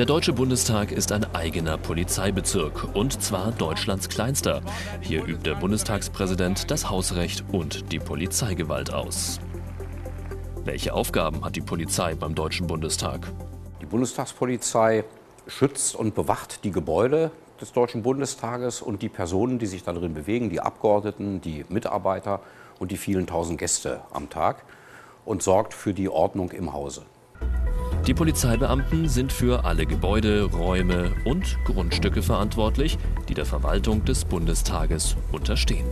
Der Deutsche Bundestag ist ein eigener Polizeibezirk und zwar Deutschlands kleinster. Hier übt der Bundestagspräsident das Hausrecht und die Polizeigewalt aus. Welche Aufgaben hat die Polizei beim Deutschen Bundestag? Die Bundestagspolizei schützt und bewacht die Gebäude des Deutschen Bundestages und die Personen, die sich darin bewegen, die Abgeordneten, die Mitarbeiter und die vielen tausend Gäste am Tag und sorgt für die Ordnung im Hause. Die Polizeibeamten sind für alle Gebäude, Räume und Grundstücke verantwortlich, die der Verwaltung des Bundestages unterstehen.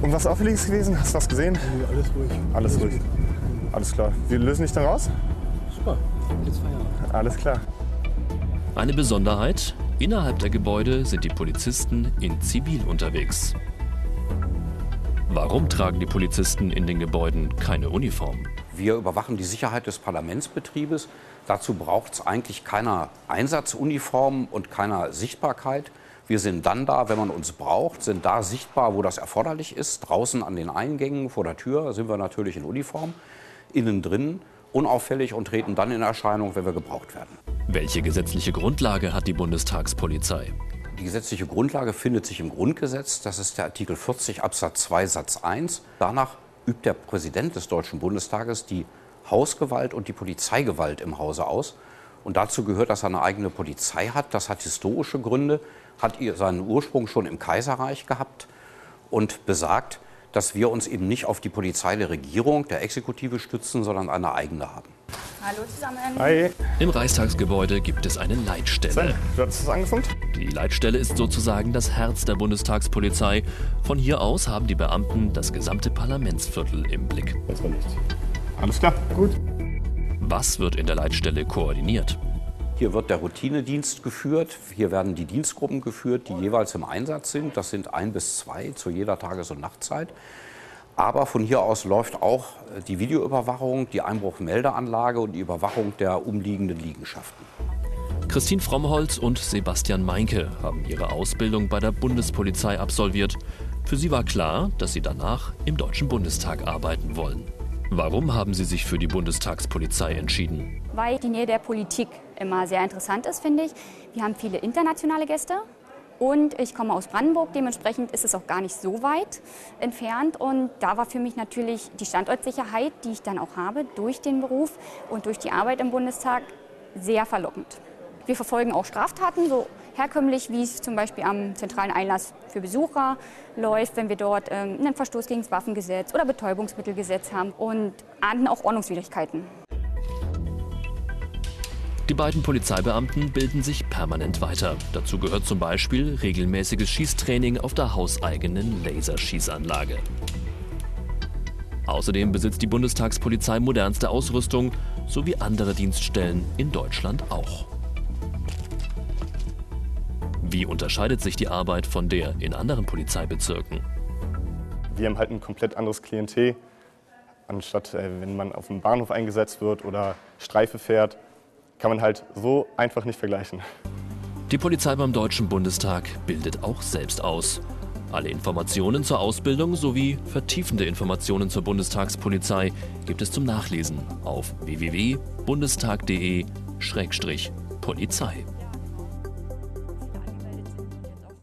Und was auffällig ist gewesen? Hast du was gesehen? Nee, alles ruhig. Alles ruhig. Alles klar. Wir lösen dich dann raus? Super. Jetzt Feierabend. Alles klar. Eine Besonderheit, innerhalb der Gebäude sind die Polizisten in Zivil unterwegs. Warum tragen die Polizisten in den Gebäuden keine Uniform? Wir überwachen die Sicherheit des Parlamentsbetriebes. Dazu braucht es eigentlich keiner Einsatzuniform und keiner Sichtbarkeit. Wir sind dann da, wenn man uns braucht, sind da sichtbar, wo das erforderlich ist. Draußen an den Eingängen vor der Tür sind wir natürlich in Uniform. Innen drin unauffällig und treten dann in Erscheinung, wenn wir gebraucht werden. Welche gesetzliche Grundlage hat die Bundestagspolizei? Die gesetzliche Grundlage findet sich im Grundgesetz. Das ist der Artikel 40 Absatz 2 Satz 1. Danach übt der Präsident des Deutschen Bundestages die Hausgewalt und die Polizeigewalt im Hause aus. Und dazu gehört, dass er eine eigene Polizei hat. Das hat historische Gründe, hat seinen Ursprung schon im Kaiserreich gehabt und besagt, dass wir uns eben nicht auf die Polizei der Regierung, der Exekutive stützen, sondern eine eigene haben. Hallo zusammen. Hi. Im Reichstagsgebäude gibt es eine Leitstelle. Sven, du hattest es angefunkt? Die Leitstelle ist sozusagen das Herz der Bundestagspolizei. Von hier aus haben die Beamten das gesamte Parlamentsviertel im Blick. Erstmal nichts. Alles klar. Gut. Was wird in der Leitstelle koordiniert? Hier wird der Routinedienst geführt. Hier werden die Dienstgruppen geführt, die jeweils im Einsatz sind. Das sind ein bis zwei zu jeder Tages- und Nachtzeit. Aber von hier aus läuft auch die Videoüberwachung, die Einbruchmeldeanlage und die Überwachung der umliegenden Liegenschaften. Christine Frommholz und Sebastian Meinke haben ihre Ausbildung bei der Bundespolizei absolviert. Für sie war klar, dass sie danach im Deutschen Bundestag arbeiten wollen. Warum haben sie sich für die Bundestagspolizei entschieden? Weil die Nähe der Politik immer sehr interessant ist, finde ich. Wir haben viele internationale Gäste. Und ich komme aus Brandenburg, dementsprechend ist es auch gar nicht so weit entfernt. Und da war für mich natürlich die Standortsicherheit, die ich dann auch habe durch den Beruf und durch die Arbeit im Bundestag, sehr verlockend. Wir verfolgen auch Straftaten, so herkömmlich, wie es zum Beispiel am zentralen Einlass für Besucher läuft, wenn wir dort ähm, einen Verstoß gegen das Waffengesetz oder Betäubungsmittelgesetz haben und ahnden auch Ordnungswidrigkeiten. Die beiden Polizeibeamten bilden sich permanent weiter. Dazu gehört zum Beispiel regelmäßiges Schießtraining auf der hauseigenen Laserschießanlage. Außerdem besitzt die Bundestagspolizei modernste Ausrüstung, so wie andere Dienststellen in Deutschland auch. Wie unterscheidet sich die Arbeit von der in anderen Polizeibezirken? Wir haben halt ein komplett anderes Klientel. Anstatt äh, wenn man auf dem Bahnhof eingesetzt wird oder Streife fährt, kann man halt so einfach nicht vergleichen. Die Polizei beim Deutschen Bundestag bildet auch selbst aus. Alle Informationen zur Ausbildung sowie vertiefende Informationen zur Bundestagspolizei gibt es zum Nachlesen auf www.bundestag.de-polizei.